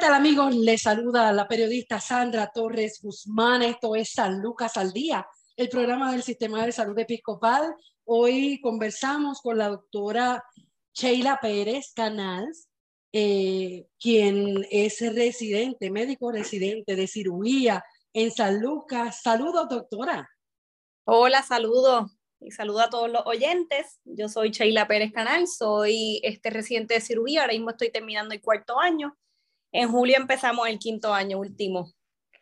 Tal amigos? Les saluda la periodista Sandra Torres Guzmán. Esto es San Lucas al Día, el programa del Sistema de Salud Episcopal. Hoy conversamos con la doctora Sheila Pérez Canals, eh, quien es residente, médico residente de cirugía en San Lucas. Saludos, doctora. Hola, saludos y saludo a todos los oyentes. Yo soy Sheila Pérez Canal, soy este residente de cirugía, ahora mismo estoy terminando el cuarto año en julio empezamos el quinto año último.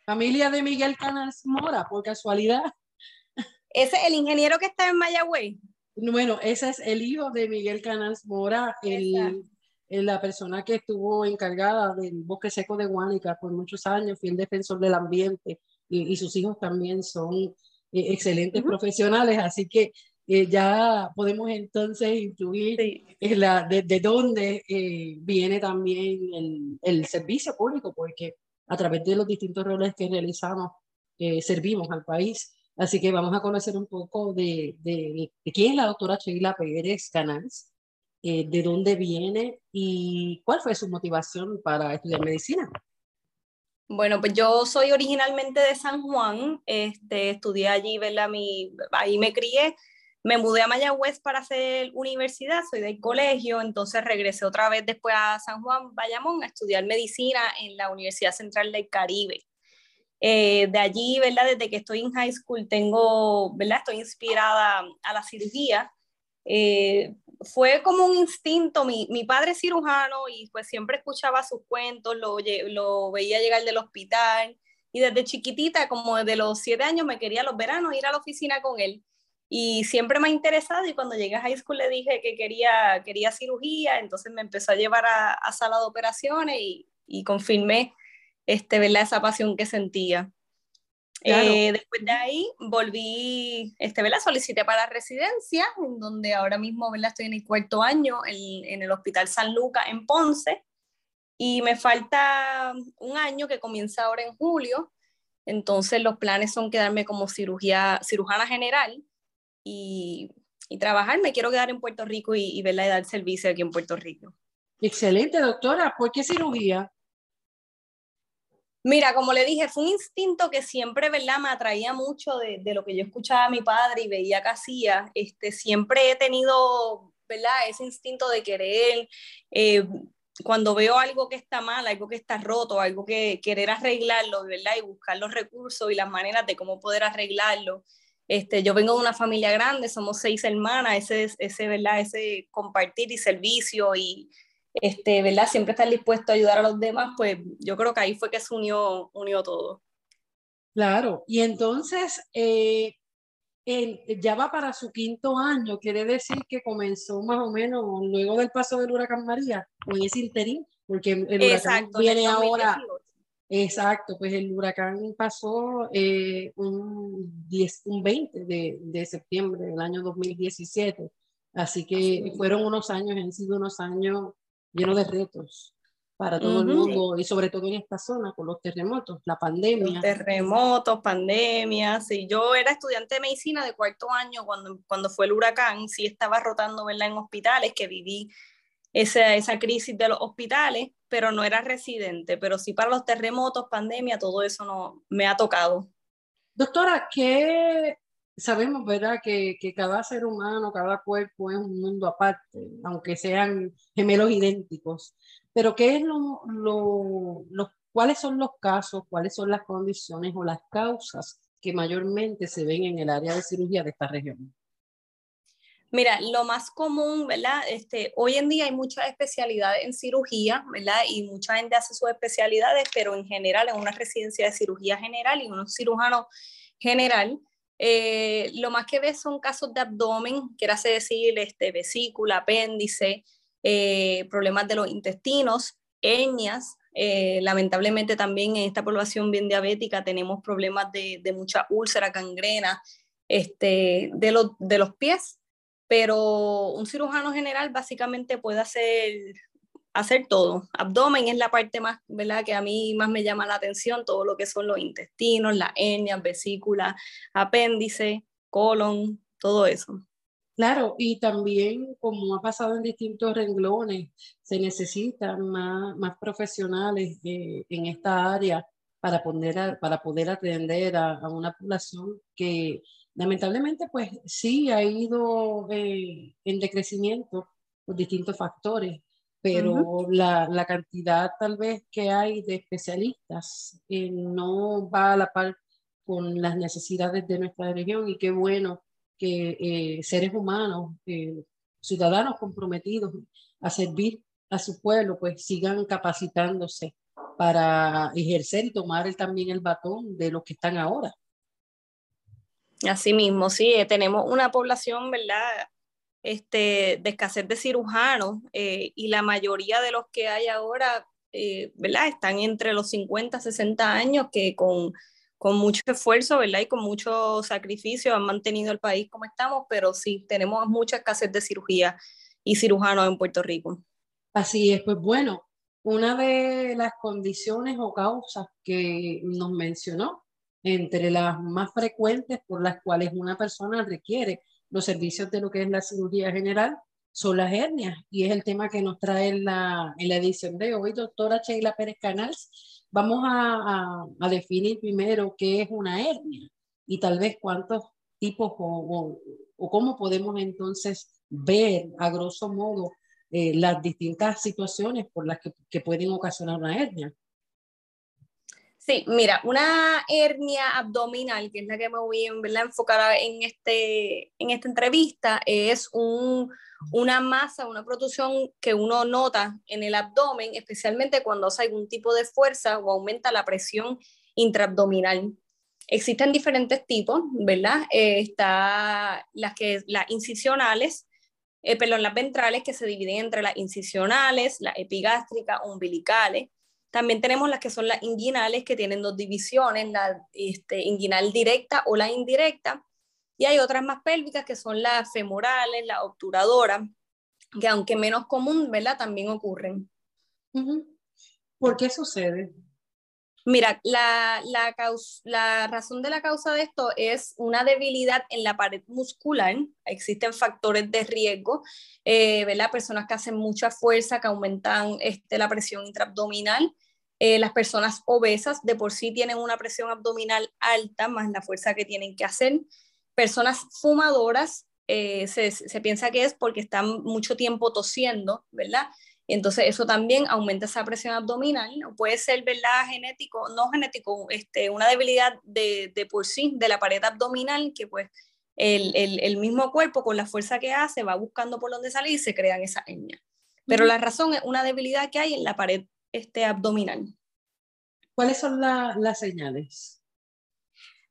Familia de Miguel Canals Mora, por casualidad. Ese es el ingeniero que está en Mayagüez. Bueno, ese es el hijo de Miguel Canals Mora, el, la persona que estuvo encargada del bosque seco de Guánica por muchos años, fue el defensor del ambiente y, sus hijos también son eh, excelentes profesionales, así que eh, ya podemos entonces incluir la, de, dónde eh, viene también el, el, servicio público, porque a través de los distintos roles que realizamos, eh, servimos al país. Así que vamos a conocer un poco de, de, quién es la doctora Sheila Pérez Canals, de dónde viene y cuál fue su motivación para estudiar medicina. Bueno, pues yo soy originalmente de San Juan, este, estudié allí, ¿verdad? Mi, ahí me crié, me mudé a Mayagüez para hacer universidad, soy del colegio, entonces regresé otra vez después a San Juan, Bayamón, a estudiar medicina en la Universidad Central del Caribe. Eh, de allí, ¿verdad? Desde que estoy en high school tengo, ¿verdad? Estoy inspirada a la cirugía. Eh, fue como un instinto, mi, mi, padre es cirujano y pues siempre escuchaba sus cuentos, lo, lo veía llegar del hospital y desde chiquitita, como desde los siete años, me quería los veranos ir a la oficina con él y siempre me ha interesado y cuando llegué a high school le dije que quería, quería cirugía, entonces me empezó a llevar a, a sala de operaciones y, y confirmé este, ¿verdad? esa pasión que sentía. Eh, después de ahí volví, este, ¿verdad? solicité para residencia, en donde ahora mismo ¿verdad? estoy en el cuarto año en, en el Hospital San Lucas en Ponce y me falta un año que comienza ahora en julio, entonces los planes son quedarme como cirugía, cirujana general y, trabajar. Me quiero quedar en Puerto Rico y, y verla y dar servicio aquí en Puerto Rico. Excelente, doctora. ¿Por qué cirugía? Mira, como le dije, fue un instinto que siempre, ¿verdad? Me atraía mucho de, lo que yo escuchaba a mi padre y veía que hacía. Este, siempre he tenido, ¿verdad? Ese instinto de querer, eh, cuando veo algo que está mal, algo que está roto, algo que querer arreglarlo, ¿verdad? Y buscar los recursos y las maneras de cómo poder arreglarlo. Este, yo vengo de una familia grande, somos seis hermanas, ese, ese, ¿verdad? ese compartir y servicio y este, ¿verdad? siempre estar dispuesto a ayudar a los demás, pues yo creo que ahí fue que se unió, unió todo. Claro, y entonces eh, ya va para su quinto año, quiere decir que comenzó más o menos luego del paso del huracán María, o en ese interín, porque el huracán viene ahora Exacto, pues el huracán pasó eh, un, 10, un 20 de, de, septiembre del año 2017, así que fueron unos años, han sido unos años llenos de retos para todo el mundo y sobre todo en esta zona con los terremotos, la pandemia. terremotos, pandemias, sí. Yo era estudiante de medicina de cuarto año cuando, cuando fue el huracán, sí estaba rotando ¿verdad? en hospitales, que viví esa, esa crisis de los hospitales pero no era residente, pero sí para los terremotos, pandemia, todo eso no me ha tocado. Doctora, ¿qué sabemos, verdad, que, que, cada ser humano, cada cuerpo es un mundo aparte, aunque sean gemelos idénticos. Pero ¿qué es lo, lo, lo, cuáles son los casos, cuáles son las condiciones o las causas que mayormente se ven en el área de cirugía de esta región? Mira, lo más común, ¿verdad? Este, hoy en día hay muchas especialidades en cirugía, ¿verdad? Y mucha gente hace sus especialidades, pero en general en una residencia de cirugía general y un cirujano general, eh, lo más que ves son casos de abdomen, quiere decir este, vesícula, apéndice, eh, problemas de los intestinos, hernias. Eh, lamentablemente también en esta población bien diabética tenemos problemas de, mucha úlcera, gangrena este, de, de los pies pero un cirujano general básicamente puede hacer, hacer todo. Abdomen es la parte más, ¿verdad? Que a mí más me llama la atención, todo lo que son los intestinos, las hernias, vesícula, apéndice, colon, todo eso. Claro, y también como ha pasado en distintos renglones, se necesitan más, más profesionales eh, en esta área para poder, para poder atender a una población que Lamentablemente, pues sí ha ido eh, en decrecimiento por distintos factores, pero la, la, cantidad tal vez que hay de especialistas eh, no va a la par con las necesidades de nuestra región y qué bueno que eh, seres humanos, ciudadanos comprometidos a servir a su pueblo, pues sigan capacitándose para ejercer y tomar también el batón de los que están ahora. Así mismo, sí, eh, tenemos una población, ¿verdad? Este, de escasez de cirujanos eh, y la mayoría de los que hay ahora, eh, ¿verdad? Están entre los 50, 60 años que con, con mucho esfuerzo, ¿verdad? Y con mucho sacrificio han mantenido el país como estamos, pero sí, tenemos mucha escasez de cirugía y cirujanos en Puerto Rico. Así es, pues bueno, una de las condiciones o causas que nos mencionó entre las más frecuentes por las cuales una persona requiere los servicios de lo que es la cirugía general son las hernias y es el tema que nos trae en la, la edición de hoy, doctora Sheila Pérez Canals. Vamos a, a, definir primero qué es una hernia y tal vez cuántos tipos o, o, cómo podemos entonces ver a grosso modo eh, las distintas situaciones por las que, que pueden ocasionar una hernia. Sí, mira, una hernia abdominal, que es la que me voy a enfocar en, este, en esta entrevista, es un, una masa, una protrusión que uno nota en el abdomen, especialmente cuando hace algún tipo de fuerza o aumenta la presión intraabdominal. Existen diferentes tipos, ¿verdad? Eh, está las, que, las incisionales, eh, perdón, las ventrales que se dividen entre las incisionales, las epigástricas, umbilicales también tenemos las que son las inguinales, que tienen dos divisiones, la este, inguinal directa o la indirecta. Y hay otras más pélvicas, que son las femorales, la obturadora, que aunque menos común, ¿verdad? También ocurren. ¿Por qué sucede? Mira, la, la, razón de la causa de esto es una debilidad en la pared muscular. Existen factores de riesgo, eh, ¿verdad? Personas que hacen mucha fuerza, que aumentan este, la presión intraabdominal. Eh, las personas obesas de por sí tienen una presión abdominal alta, más la fuerza que tienen que hacer. Personas fumadoras, eh, se, se piensa que es porque están mucho tiempo tosiendo, ¿verdad? Entonces eso también aumenta esa presión abdominal. Puede ser, ¿verdad? Genético, no genético, este, una debilidad de, de por sí de la pared abdominal que pues el, el, el, mismo cuerpo con la fuerza que hace va buscando por dónde salir y se crean esa hernia. Pero la razón es una debilidad que hay en la pared este, abdominal. ¿Cuáles son la, las señales?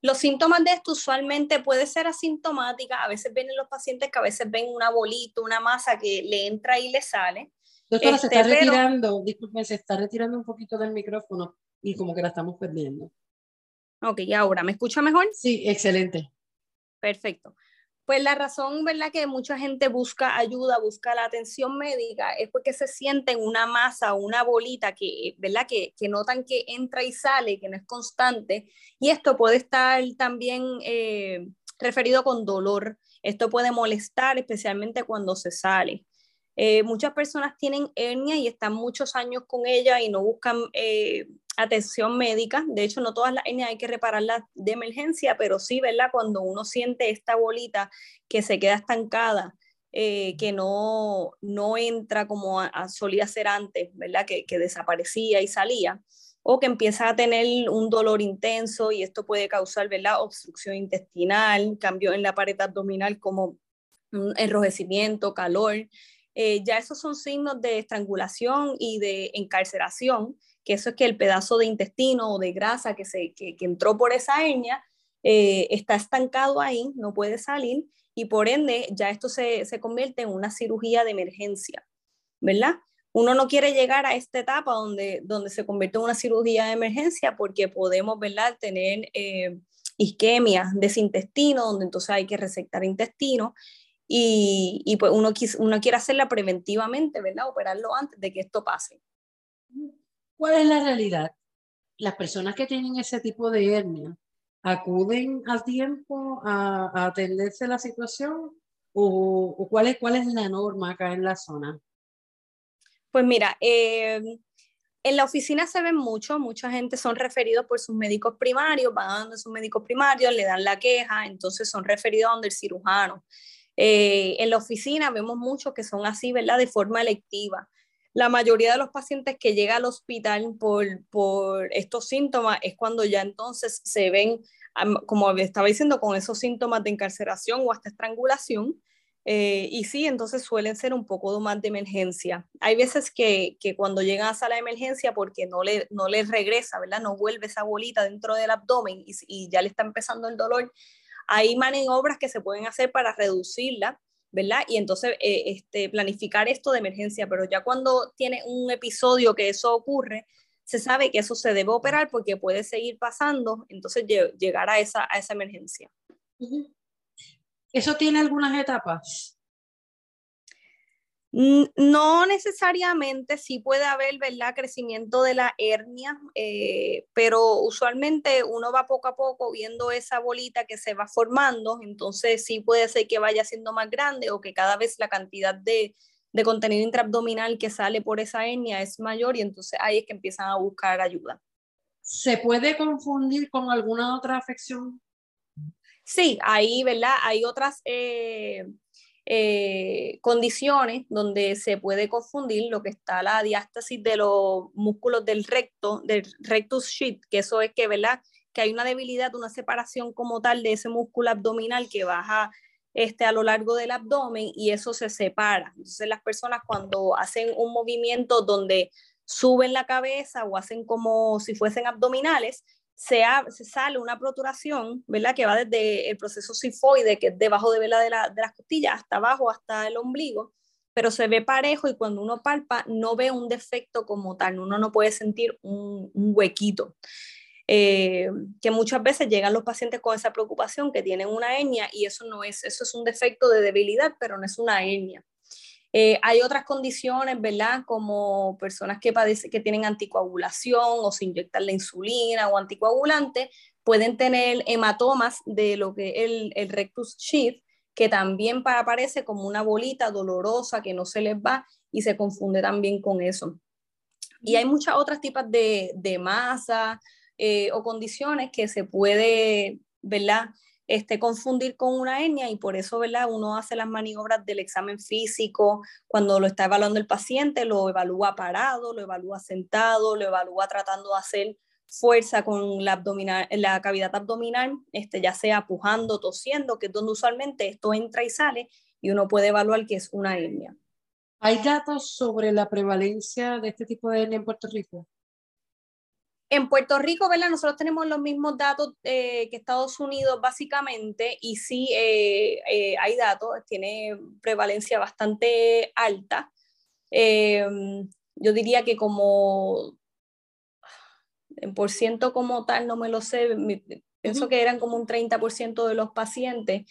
Los síntomas de esto usualmente puede ser asintomática, a veces ven en los pacientes que a veces ven una bolita, una masa que le entra y le sale, Doctora, se está este, retirando, disculpen, se está retirando un poquito del micrófono y como que la estamos perdiendo. Ok, ¿y ahora me escucha mejor? Sí, excelente. Perfecto. Pues la razón, ¿verdad? Que mucha gente busca ayuda, busca la atención médica, es porque se sienten una masa una bolita que, ¿verdad? Que, que, notan que entra y sale, que no es constante. Y esto puede estar también eh, referido con dolor. Esto puede molestar, especialmente cuando se sale. Eh, muchas personas tienen hernia y están muchos años con ella y no buscan eh, atención médica. De hecho, no todas las hernias hay que repararlas de emergencia, pero sí, ¿verdad? Cuando uno siente esta bolita que se queda estancada, eh, que no, no entra como solía ser antes, ¿verdad? Que, que desaparecía y salía o que empieza a tener un dolor intenso y esto puede causar, ¿verdad? Obstrucción intestinal, cambio en la pared abdominal como enrojecimiento, calor. Eh, ya esos son signos de estrangulación y de encarceración, que eso es que el pedazo de intestino o de grasa que, se, que, entró por esa hernia eh, está estancado ahí, no puede salir y por ende ya esto se, se convierte en una cirugía de emergencia, ¿verdad? Uno no quiere llegar a esta etapa donde, donde se convierte en una cirugía de emergencia porque podemos, ¿verdad?, tener eh, de ese intestino, donde entonces hay que resectar intestino y, y pues uno, uno quiere hacerla preventivamente, ¿verdad? Operarlo antes de que esto pase. ¿Cuál es la realidad? Las personas que tienen ese tipo de hernia, ¿acuden a tiempo a, atenderse la situación? ¿O, cuál, es, cuál es la norma acá en la zona? Pues mira, eh, en la oficina se ven mucho, mucha gente son referidos por sus médicos primarios, van a donde sus médicos primarios, le dan la queja, entonces son referidos a donde el cirujano. Eh, en la oficina vemos muchos que son así, ¿verdad? De forma electiva. La mayoría de los pacientes que llegan al hospital por, por estos síntomas es cuando ya entonces se ven, como estaba diciendo, con esos síntomas de encarceración o hasta estrangulación. Eh, y sí, entonces suelen ser un poco más de emergencia. Hay veces que, que, cuando llegan a sala de emergencia porque no le, no le regresa, ¿verdad? No vuelve esa bolita dentro del abdomen y, y ya le está empezando el dolor. Hay maniobras que se pueden hacer para reducirla ¿verdad? Y entonces eh, este, planificar esto de emergencia, pero ya cuando tiene un episodio que eso ocurre, se sabe que eso se debe operar porque puede seguir pasando, entonces llegar a esa, a esa emergencia. ¿Eso tiene algunas etapas? No necesariamente, sí puede haber, ¿verdad?, crecimiento de la hernia, eh, pero usualmente uno va poco a poco viendo esa bolita que se va formando, entonces sí puede ser que vaya siendo más grande o que cada vez la cantidad de, de contenido intraabdominal que sale por esa hernia es mayor y entonces ahí es que empiezan a buscar ayuda. ¿Se puede confundir con alguna otra afección? Sí, ahí, ¿verdad? Hay otras... Eh, eh, condiciones donde se puede confundir lo que está la diástasis de los músculos del recto, del rectus sheath, que eso es que, ¿verdad? Que hay una debilidad, una separación como tal de ese músculo abdominal que baja este, a lo largo del abdomen y eso se separa. Entonces las personas cuando hacen un movimiento donde suben la cabeza o hacen como si fuesen abdominales, se, sale una proturación, ¿verdad? Que va desde el proceso sifoide, que es debajo de, ¿verdad? de, la, de las costillas, hasta abajo, hasta el ombligo, pero se ve parejo y cuando uno palpa no ve un defecto como tal, uno no puede sentir un, huequito. Eh, que muchas veces llegan los pacientes con esa preocupación que tienen una hernia y eso no es, eso es un defecto de debilidad, pero no es una hernia. Eh, hay otras condiciones, ¿verdad? Como personas que, padecen, que tienen anticoagulación o se inyectan la insulina o anticoagulante, pueden tener hematomas de lo que el, el rectus sheath, que también aparece como una bolita dolorosa que no se les va y se confunde también con eso. Y hay muchas otras tipos de, de masa eh, o condiciones que se puede, ¿verdad? Este, confundir con una hernia y por eso ¿verdad? uno hace las maniobras del examen físico cuando lo está evaluando el paciente, lo evalúa parado, lo evalúa sentado, lo evalúa tratando de hacer fuerza con la, abdominal, la cavidad abdominal, este, ya sea pujando, tosiendo, que es donde usualmente esto entra y sale y uno puede evaluar que es una hernia. ¿Hay datos sobre la prevalencia de este tipo de hernia en Puerto Rico? En Puerto Rico, ¿verdad? Nosotros tenemos los mismos datos eh, que Estados Unidos, básicamente, y sí eh, eh, hay datos, tiene prevalencia bastante alta. yo diría que como en por ciento como tal, no me lo sé, pienso que eran como un 30% de los pacientes.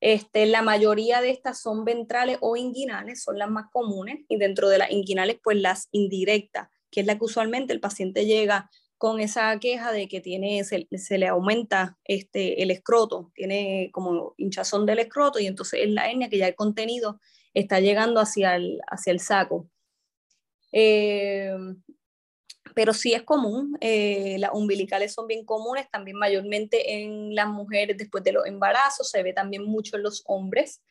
Este, la mayoría de estas son ventrales o inguinales, son las más comunes, y dentro de las inguinales, pues las indirectas, que es la que usualmente el paciente llega con esa queja de que tiene, se, le aumenta este, el escroto, tiene como hinchazón del escroto y entonces es la hernia que ya el contenido está llegando hacia el, hacia el saco. Eh, pero sí es común, eh, las umbilicales son bien comunes, también mayormente en las mujeres después de los embarazos, se ve también mucho en los hombres.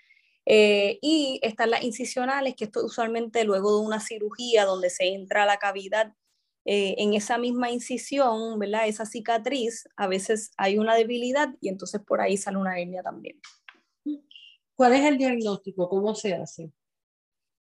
Eh, y están las incisionales, que esto usualmente luego de una cirugía donde se entra la cavidad eh, en esa misma incisión, ¿verdad? Esa cicatriz, a veces hay una debilidad y entonces por ahí sale una hernia también. ¿Cuál es el diagnóstico? ¿Cómo se hace?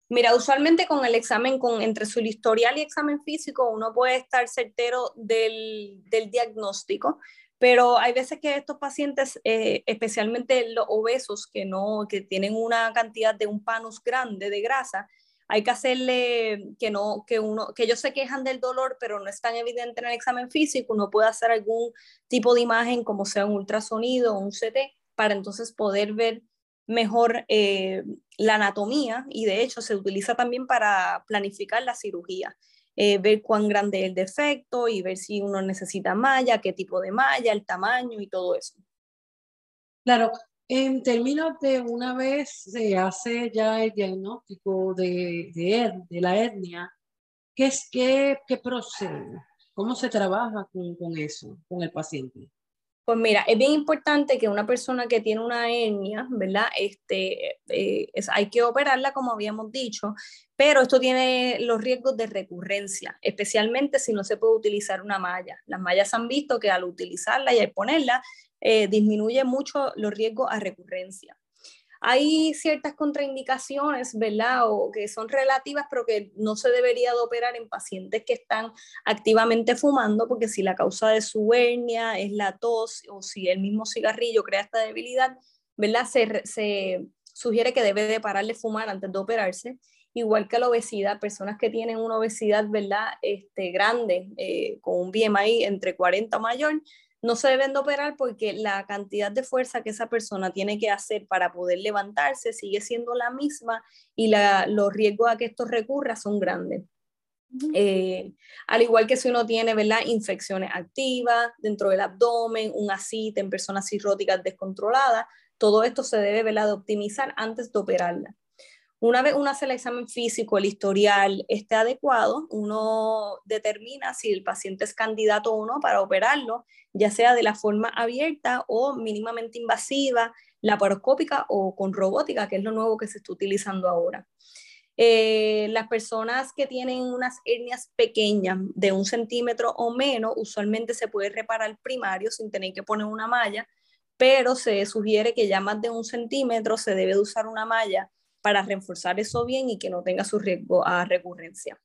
Mira, usualmente con el examen, con, entre su historial y examen físico, uno puede estar certero del, del diagnóstico, pero hay veces que estos pacientes, eh, especialmente los obesos, que, no, que tienen una cantidad de un panus grande de grasa, hay que hacerle que no, que uno, que ellos se quejan del dolor, pero no es tan evidente en el examen físico, uno puede hacer algún tipo de imagen, como sea un ultrasonido o un CT, para entonces poder ver mejor eh, la anatomía y de hecho se utiliza también para planificar la cirugía. Eh, ver cuán grande es el defecto y ver si uno necesita malla, qué tipo de malla, el tamaño y todo eso. Claro, en términos de una vez se hace ya el diagnóstico de, de, la hernia, ¿qué, es, qué, qué procede? ¿Cómo se trabaja con, con eso, con el paciente? Pues mira, es bien importante que una persona que tiene una hernia, ¿verdad? Este, eh, hay que operarla como habíamos dicho, pero esto tiene los riesgos de recurrencia, especialmente si no se puede utilizar una malla. Las mallas han visto que al utilizarla y al ponerla, eh, disminuye mucho los riesgos a recurrencia. Hay ciertas contraindicaciones, ¿verdad? O que son relativas, pero que no se debería de operar en pacientes que están activamente fumando, porque si la causa de su hernia es la tos o si el mismo cigarrillo crea esta debilidad, ¿verdad? Se, sugiere que debe de parar de fumar antes de operarse igual que la obesidad, personas que tienen una obesidad, ¿verdad? Este, grande, eh, con un BMI entre 40 o mayor, no se deben de operar porque la cantidad de fuerza que esa persona tiene que hacer para poder levantarse sigue siendo la misma y los riesgos a que esto recurra son grandes. Eh, al igual que si uno tiene ¿verdad? infecciones activas dentro del abdomen, un asite en personas cirróticas descontroladas, todo esto se debe ¿verdad? de optimizar antes de operarla. Una vez uno hace el examen físico, el historial esté adecuado, uno determina si el paciente es candidato o no para operarlo, ya sea de la forma abierta o mínimamente invasiva, laparoscópica o con robótica, que es lo nuevo que se está utilizando ahora. Eh, las personas que tienen unas hernias pequeñas de un centímetro o menos, usualmente se puede reparar primario sin tener que poner una malla, pero se sugiere que ya más de un centímetro se debe de usar una malla para reforzar eso bien y que no tenga su riesgo a recurrencia.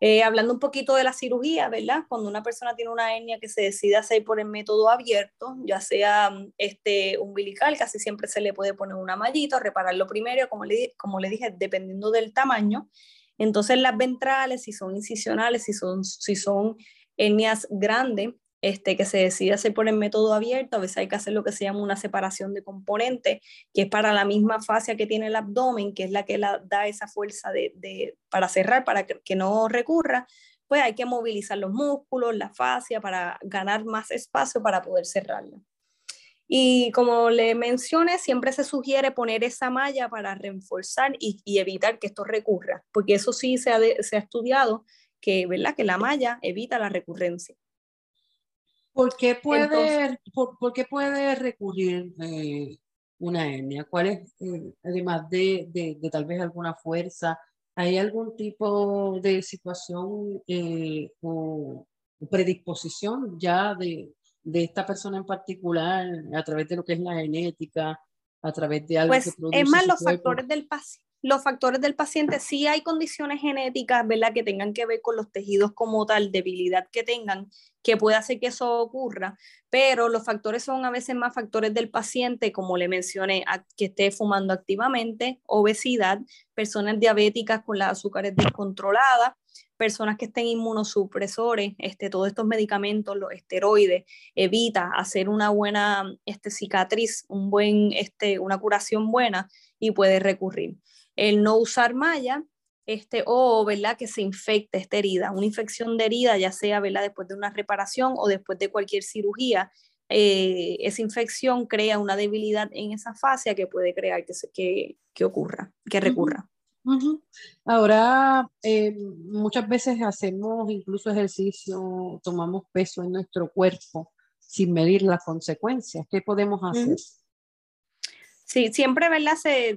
Eh, hablando un poquito de la cirugía, ¿verdad? Cuando una persona tiene una hernia que se decide hacer por el método abierto, ya sea mm, este umbilical, casi siempre se le puede poner una mallita, repararlo primero, como le, como le dije, dependiendo del tamaño. Entonces las ventrales, si son incisionales, si son, si son hernias grandes, este, que se decide hacer por el método abierto, a veces hay que hacer lo que se llama una separación de componentes, que es para la misma fascia que tiene el abdomen, que es la que la, da esa fuerza de, para cerrar, para que, no recurra, pues hay que movilizar los músculos, la fascia, para ganar más espacio para poder cerrarla. Y como le mencioné, siempre se sugiere poner esa malla para reforzar y, evitar que esto recurra, porque eso sí se ha, se ha estudiado que, ¿verdad? que la malla evita la recurrencia. ¿Por qué puede, por, puede recurrir eh, una hernia? ¿Cuál es, eh, además de, de, tal vez alguna fuerza, hay algún tipo de situación eh, o predisposición ya de, de, esta persona en particular a través de lo que es la genética, a través de algo pues, que Es más los factores del paciente los factores del paciente, sí hay condiciones genéticas, ¿verdad? Que tengan que ver con los tejidos como tal, debilidad que tengan, que puede hacer que eso ocurra, pero los factores son a veces más factores del paciente, como le mencioné, que esté fumando activamente, obesidad, personas diabéticas con las azúcares descontroladas, personas que estén inmunosupresores, este, todos estos medicamentos, los esteroides, evita hacer una buena este, cicatriz, un buen, este, una curación buena y puede recurrir el no usar malla, este, o ¿verdad? que se infecte esta herida, una infección de herida, ya sea ¿verdad? después de una reparación o después de cualquier cirugía, eh, esa infección crea una debilidad en esa fascia que puede crear que, que, que ocurra, que recurra. Ahora, eh, muchas veces hacemos incluso ejercicio, tomamos peso en nuestro cuerpo sin medir las consecuencias. ¿Qué podemos hacer? Sí, siempre, ¿verdad?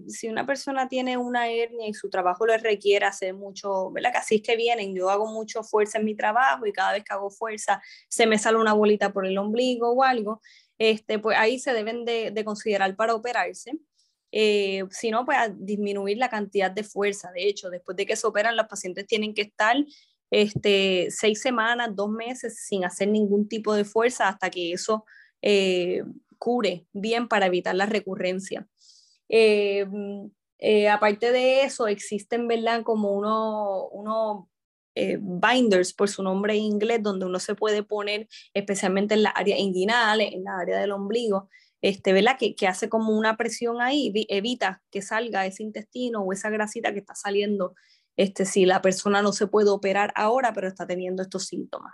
si una persona tiene una hernia y su trabajo le requiere hacer mucho, ¿verdad? Que así es que vienen, yo hago mucho fuerza en mi trabajo y cada vez que hago fuerza se me sale una bolita por el ombligo o algo, este, pues ahí se deben de, considerar para operarse. eh, sino pues a disminuir la cantidad de fuerza. De hecho, después de que se operan, los pacientes tienen que estar este, seis semanas, dos meses sin hacer ningún tipo de fuerza hasta que eso eh, cure bien para evitar la recurrencia. Eh, eh, aparte de eso, existen, ¿verdad? Como unos uno, binders, por su nombre en inglés, donde uno se puede poner, especialmente en la área inguinal, en la área del ombligo, este, ¿verdad? Que, que, hace como una presión ahí, evita que salga ese intestino o esa grasita que está saliendo este, si la persona no se puede operar ahora, pero está teniendo estos síntomas.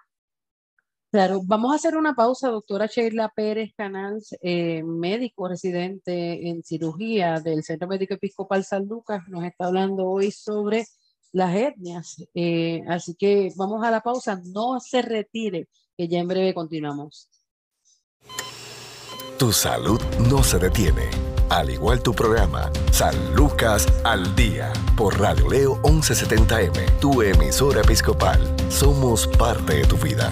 Claro, vamos a hacer una pausa, doctora Sheila Pérez Canals, eh, médico residente en cirugía del Centro Médico Episcopal San Lucas, nos está hablando hoy sobre las etnias. Eh, así que vamos a la pausa, no se retire, que ya en breve continuamos. Tu salud no se detiene al igual tu programa, San Lucas al Día, por Radio Leo 1170M, tu emisora episcopal. Somos parte de tu vida.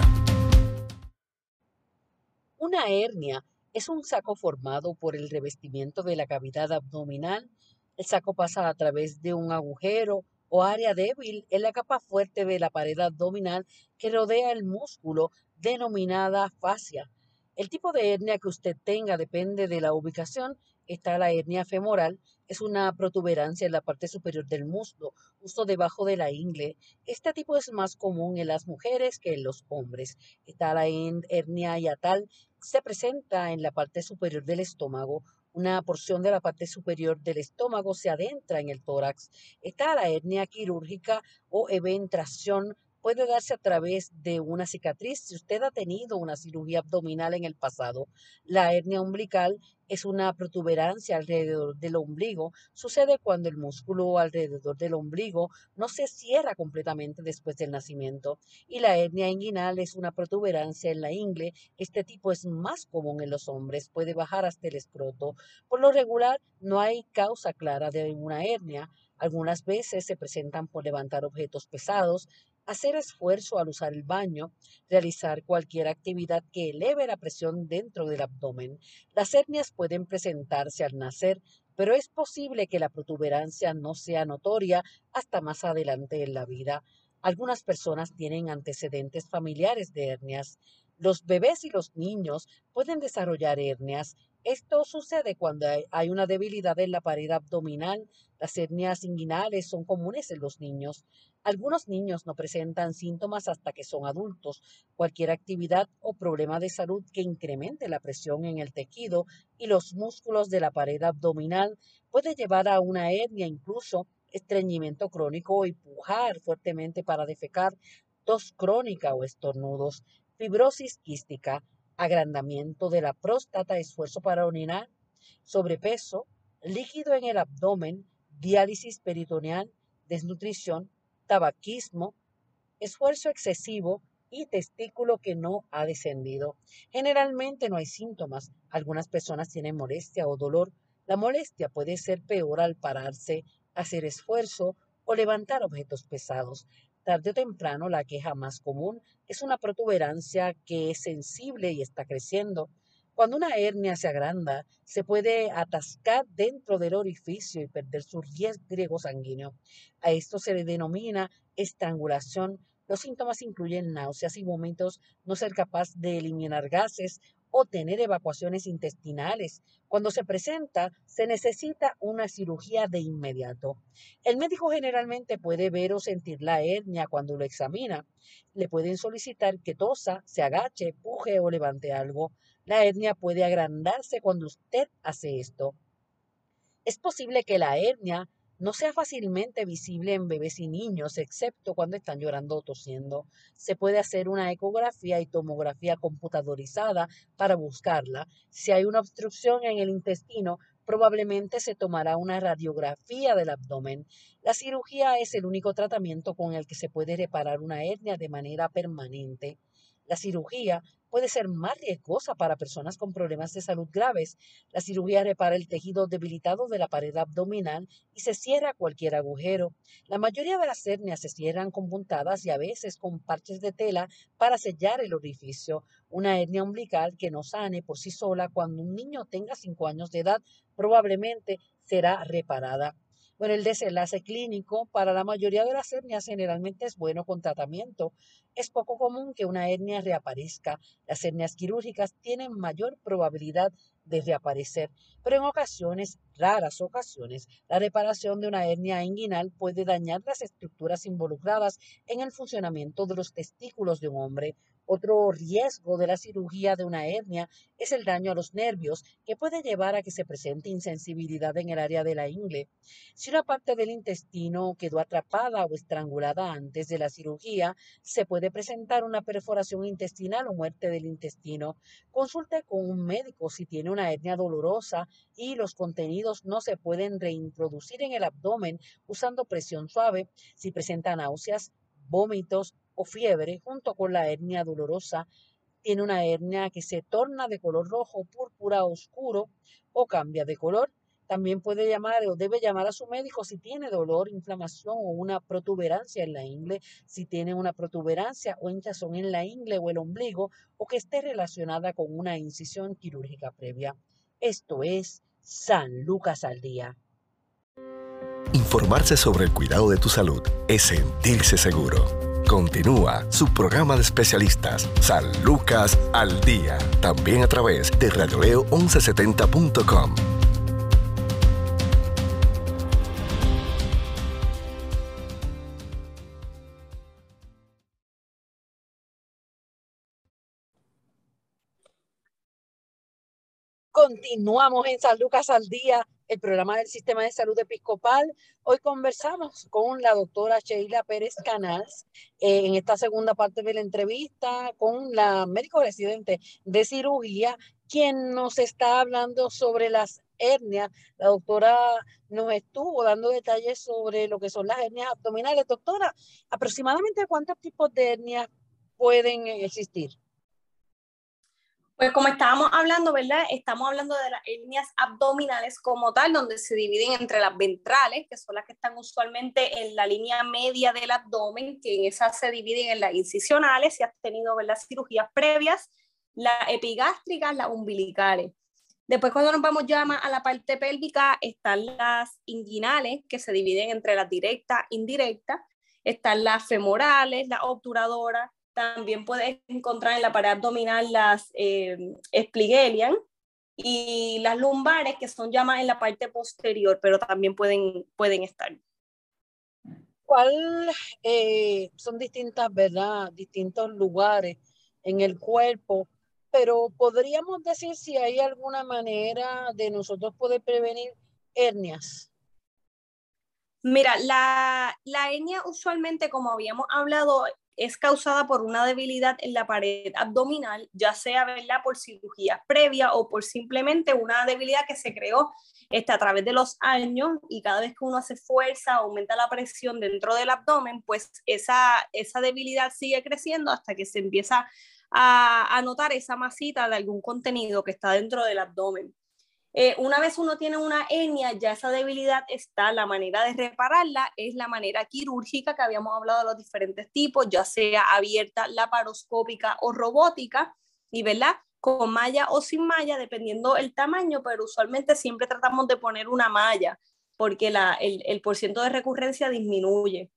Una hernia es un saco formado por el revestimiento de la cavidad abdominal. El saco pasa a través de un agujero o área débil en la capa fuerte de la pared abdominal que rodea el músculo denominada fascia. El tipo de hernia que usted tenga depende de la ubicación está la hernia femoral, es una protuberancia en la parte superior del muslo, justo debajo de la ingle. Este tipo es más común en las mujeres que en los hombres. Está la hernia hiatal, se presenta en la parte superior del estómago. Una porción de la parte superior del estómago se adentra en el tórax. Está la hernia quirúrgica o eventración puede darse a través de una cicatriz si usted ha tenido una cirugía abdominal en el pasado. La hernia umbilical es una protuberancia alrededor del ombligo. Sucede cuando el músculo alrededor del ombligo no se cierra completamente después del nacimiento. Y la hernia inguinal es una protuberancia en la ingle. Este tipo es más común en los hombres, puede bajar hasta el escroto. Por lo regular, no hay causa clara de una hernia. Algunas veces se presentan por levantar objetos pesados, hacer esfuerzo al usar el baño, realizar cualquier actividad que eleve la presión dentro del abdomen. Las hernias pueden presentarse al nacer, pero es posible que la protuberancia no sea notoria hasta más adelante en la vida. Algunas personas tienen antecedentes familiares de hernias. Los bebés y los niños pueden desarrollar hernias. Esto sucede cuando hay una debilidad en la pared abdominal. Las hernias inguinales son comunes en los niños. Algunos niños no presentan síntomas hasta que son adultos. Cualquier actividad o problema de salud que incremente la presión en el tejido y los músculos de la pared abdominal puede llevar a una hernia, incluso estreñimiento crónico y pujar fuertemente para defecar, tos crónica o estornudos, fibrosis quística, agrandamiento de la próstata, esfuerzo para orinar, sobrepeso, líquido en el abdomen, diálisis peritoneal, desnutrición, tabaquismo, esfuerzo excesivo y testículo que no ha descendido. Generalmente no hay síntomas. Algunas personas tienen molestia o dolor. La molestia puede ser peor al pararse, hacer esfuerzo o levantar objetos pesados. Tarde o temprano, la queja más común es una protuberancia que es sensible y está creciendo. Cuando una hernia se agranda, se puede atascar dentro del orificio y perder su riego sanguíneo. A esto se le denomina estrangulación. Los síntomas incluyen náuseas y vómitos, no ser capaz de eliminar gases o tener evacuaciones intestinales. Cuando se presenta, se necesita una cirugía de inmediato. El médico generalmente puede ver o sentir la hernia cuando lo examina. Le pueden solicitar que tosa, se agache, puje o levante algo. La hernia puede agrandarse cuando usted hace esto. Es posible que la hernia no sea fácilmente visible en bebés y niños, excepto cuando están llorando o tosiendo. Se puede hacer una ecografía y tomografía computadorizada para buscarla. Si hay una obstrucción en el intestino, probablemente se tomará una radiografía del abdomen. La cirugía es el único tratamiento con el que se puede reparar una hernia de manera permanente. La cirugía puede ser más riesgosa para personas con problemas de salud graves. La cirugía repara el tejido debilitado de la pared abdominal y se cierra cualquier agujero. La mayoría de las hernias se cierran con puntadas y a veces con parches de tela para sellar el orificio. Una hernia umbilical que no sane por sí sola cuando un niño tenga 5 años de edad probablemente será reparada. Bueno, el desenlace clínico para la mayoría de las hernias generalmente es bueno con tratamiento. Es poco común que una hernia reaparezca. Las hernias quirúrgicas tienen mayor probabilidad de reaparecer, pero en ocasiones, raras ocasiones, la reparación de una hernia inguinal puede dañar las estructuras involucradas en el funcionamiento de los testículos de un hombre. Otro riesgo de la cirugía de una hernia es el daño a los nervios, que puede llevar a que se presente insensibilidad en el área de la ingle. Si una parte del intestino quedó atrapada o estrangulada antes de la cirugía, se puede presentar una perforación intestinal o muerte del intestino. Consulte con un médico si tiene una hernia dolorosa y los contenidos no se pueden reintroducir en el abdomen usando presión suave. Si presenta náuseas, vómitos, o fiebre junto con la hernia dolorosa. Tiene una hernia que se torna de color rojo, púrpura oscuro o cambia de color. También puede llamar o debe llamar a su médico si tiene dolor, inflamación o una protuberancia en la ingle, si tiene una protuberancia o hinchazón en la ingle o el ombligo o que esté relacionada con una incisión quirúrgica previa. Esto es San Lucas al Día. Informarse sobre el cuidado de tu salud es sentirse seguro. Continúa su programa de especialistas, San Lucas al Día, también a través de radioleo1170.com. Continuamos en San Lucas al Día el programa del Sistema de Salud Episcopal. Hoy conversamos con la doctora Sheila Pérez Canals eh, en esta segunda parte de la entrevista con la médico residente de cirugía, quien nos está hablando sobre las hernias. La doctora nos estuvo dando detalles sobre lo que son las hernias abdominales. Doctora, aproximadamente cuántos tipos de hernias pueden existir? Pues como estábamos hablando, ¿verdad? Estamos hablando de las hernias abdominales como tal, donde se dividen entre las ventrales, que son las que están usualmente en la línea media del abdomen, que en esas se dividen en las incisionales, si has tenido, ¿verdad? Cirugías previas, las epigástricas, las umbilicales. Después cuando nos vamos ya más a la parte pélvica, están las inguinales, que se dividen entre las directas e indirectas, están las femorales, las obturadoras, también puedes encontrar en la pared abdominal las eh, y las lumbares, que son llamas en la parte posterior, pero también pueden, pueden estar. ¿Cuál eh, son distintas, verdad? Distintos lugares en el cuerpo, pero podríamos decir si hay alguna manera de nosotros poder prevenir hernias. Mira, la, la hernia usualmente, como habíamos hablado, es causada por una debilidad en la pared abdominal, ya sea ¿verdad? por cirugía previa o por simplemente una debilidad que se creó este, a través de los años y cada vez que uno hace fuerza, aumenta la presión dentro del abdomen, pues esa, esa debilidad sigue creciendo hasta que se empieza a, a notar esa masita de algún contenido que está dentro del abdomen. Eh, una vez uno tiene una hernia, ya esa debilidad está, la manera de repararla es la manera quirúrgica que habíamos hablado de los diferentes tipos, ya sea abierta, laparoscópica o robótica, y ¿verdad? Con malla o sin malla, dependiendo el tamaño, pero usualmente siempre tratamos de poner una malla porque la, el, el porciento de recurrencia disminuye.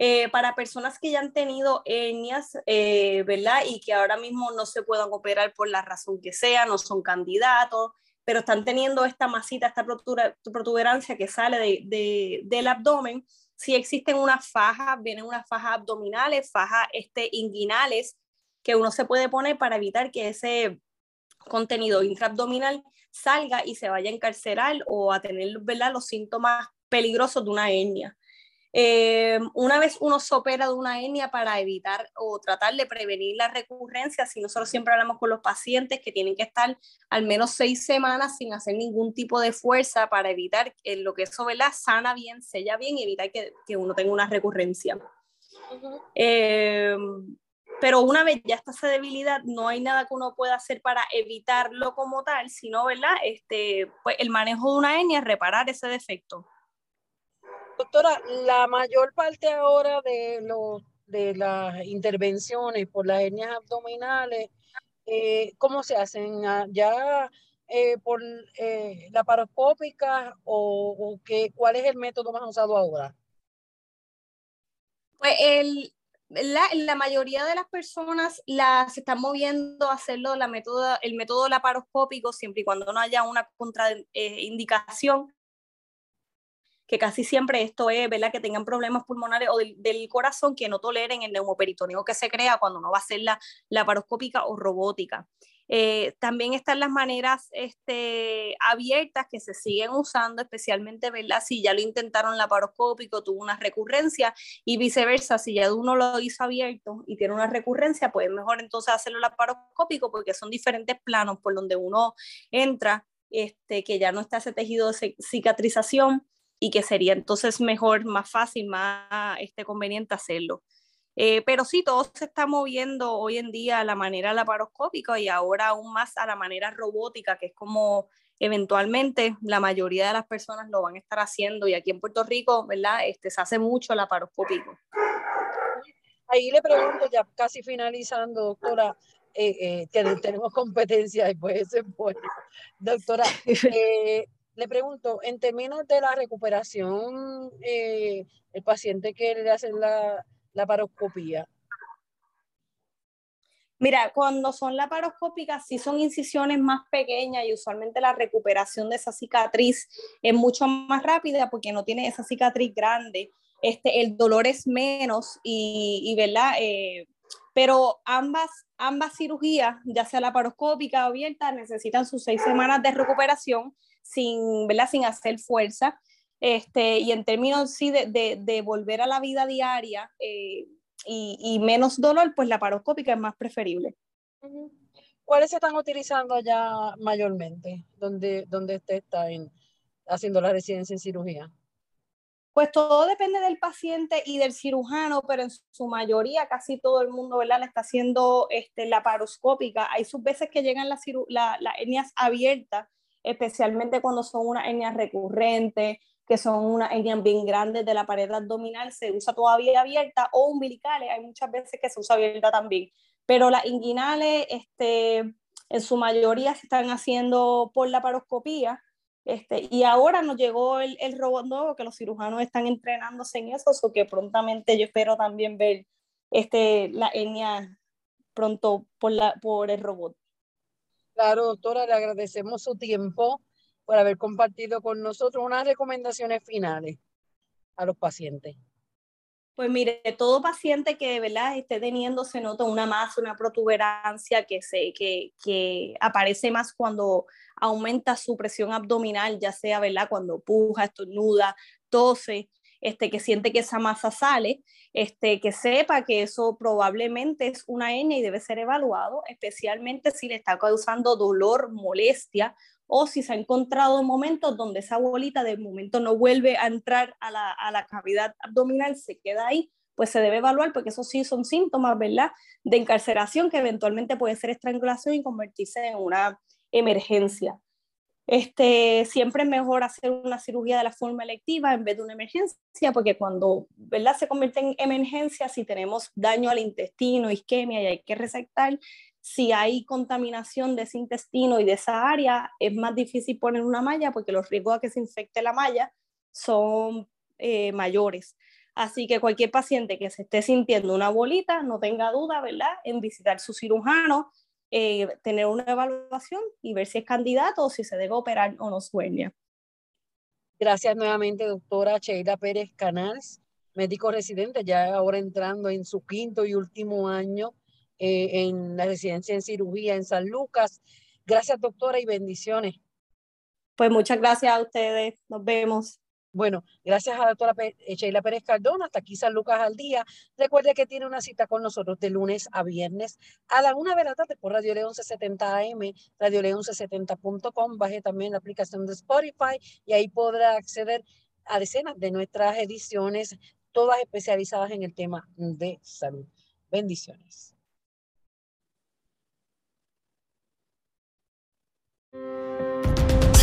Eh, para personas que ya han tenido hernias, eh, ¿verdad? Y que ahora mismo no se puedan operar por la razón que sea, no son candidatos, pero están teniendo esta masita, esta protuberancia que sale del abdomen, si existen unas fajas, vienen unas fajas abdominales, fajas este, inguinales, que uno se puede poner para evitar que ese contenido intraabdominal salga y se vaya a encarcerar o a tener ¿verdad? los síntomas peligrosos de una hernia. Eh, una vez uno se opera de una hernia para evitar o tratar de prevenir la recurrencia, si nosotros siempre hablamos con los pacientes que tienen que estar al menos seis semanas sin hacer ningún tipo de fuerza para evitar que lo que eso ¿verdad? sana bien, sella bien y evitar que, que uno tenga una recurrencia. Eh, pero una vez ya está esa debilidad, no hay nada que uno pueda hacer para evitarlo como tal, sino, ¿verdad? Este, pues el manejo de una hernia es reparar ese defecto. Doctora, la mayor parte ahora de, los, de las intervenciones por las hernias abdominales, eh, ¿cómo se hacen? Ah, ¿Ya eh, por eh, la paroscópica o, o cuál es el método más usado ahora? Pues el, la, la, mayoría de las personas las están moviendo a hacerlo la método, el método laparoscópico siempre y cuando no haya una contraindicación, que casi siempre esto es, ¿verdad? Que tengan problemas pulmonares o del, del, corazón que no toleren el neumoperitoneo que se crea cuando uno va a hacer la laparoscópica o robótica. Eh, también están las maneras este, abiertas que se siguen usando, especialmente ¿verdad? si ya lo intentaron laparoscópico, tuvo una recurrencia y viceversa, si ya uno lo hizo abierto y tiene una recurrencia, pues es mejor entonces hacerlo laparoscópico porque son diferentes planos por donde uno entra, este, que ya no está ese tejido de cicatrización y que sería entonces mejor, más fácil, más este, conveniente hacerlo. Eh, pero sí, todo se está moviendo hoy en día a la manera laparoscópica y ahora aún más a la manera robótica, que es como eventualmente la mayoría de las personas lo van a estar haciendo y aquí en Puerto Rico, ¿verdad? Este, se hace mucho laparoscópico. Ahí le pregunto, ya casi finalizando, doctora, eh, eh, tenemos competencia y pues eso es bueno. Doctora, eh, le pregunto, en términos de la recuperación, eh, el paciente que le hacen la la paroscopía? Mira, cuando son laparoscópicas, sí son incisiones más pequeñas y usualmente la recuperación de esa cicatriz es mucho más rápida porque no tiene esa cicatriz grande. Este, el dolor es menos y, ¿verdad? Eh, pero ambas, ambas cirugías, ya sea laparoscópica o abierta, necesitan sus seis semanas de recuperación sin, ¿verdad? sin hacer fuerza. Este, y en términos sí de, de, de volver a la vida diaria eh, y, y, menos dolor, pues la paroscópica es más preferible. ¿Cuáles se están utilizando allá mayormente? ¿Dónde, dónde usted está en, haciendo la residencia en cirugía? Pues todo depende del paciente y del cirujano, pero en su mayoría casi todo el mundo ¿verdad? le está haciendo este, la paroscópica. Hay sus veces que llegan las la, la hernias abiertas, especialmente cuando son unas hernias recurrentes que son unas hernias bien grandes de la pared abdominal, se usa todavía abierta, o umbilicales, hay muchas veces que se usa abierta también. Pero las inguinales, este, en su mayoría se están haciendo por la paroscopía, este, y ahora nos llegó el, el, robot nuevo, que los cirujanos están entrenándose en eso, o que prontamente yo espero también ver este, la hernia pronto por, la, por el robot. Claro, doctora, le agradecemos su tiempo por haber compartido con nosotros unas recomendaciones finales a los pacientes. Pues mire, todo paciente que verdad esté teniendo, se nota una masa, una protuberancia que, se, que, que aparece más cuando aumenta su presión abdominal, ya sea ¿verdad? cuando puja, estornuda, tose, este, que siente que esa masa sale, este, que sepa que eso probablemente es una hernia y debe ser evaluado, especialmente si le está causando dolor, molestia o si se ha encontrado momentos donde esa bolita de momento no vuelve a entrar a la, a la, cavidad abdominal, se queda ahí, pues se debe evaluar porque esos sí son síntomas, ¿verdad? De encarceración que eventualmente puede ser estrangulación y convertirse en una emergencia. Este, siempre es mejor hacer una cirugía de la forma electiva en vez de una emergencia, porque cuando ¿verdad? se convierte en emergencia, si tenemos daño al intestino, isquemia y hay que resectar, si hay contaminación de ese intestino y de esa área, es más difícil poner una malla porque los riesgos a que se infecte la malla son eh, mayores. Así que cualquier paciente que se esté sintiendo una bolita, no tenga duda, ¿verdad?, en visitar su cirujano, eh, tener una evaluación y ver si es candidato o si se debe operar o no sueña. Gracias nuevamente, doctora Sheila Pérez Canals, médico residente, ya ahora entrando en su quinto y último año eh, en la residencia en cirugía en San Lucas. Gracias, doctora, y bendiciones. Pues muchas gracias a ustedes. Nos vemos. Bueno, gracias a la doctora eh, Sheila Pérez Cardona, hasta aquí San Lucas al día. Recuerde que tiene una cita con nosotros de lunes a viernes a la una de la tarde por Radio León 1170 AM, Radio León 1170.com. Baje también la aplicación de Spotify y ahí podrá acceder a decenas de nuestras ediciones, todas especializadas en el tema de salud. Bendiciones.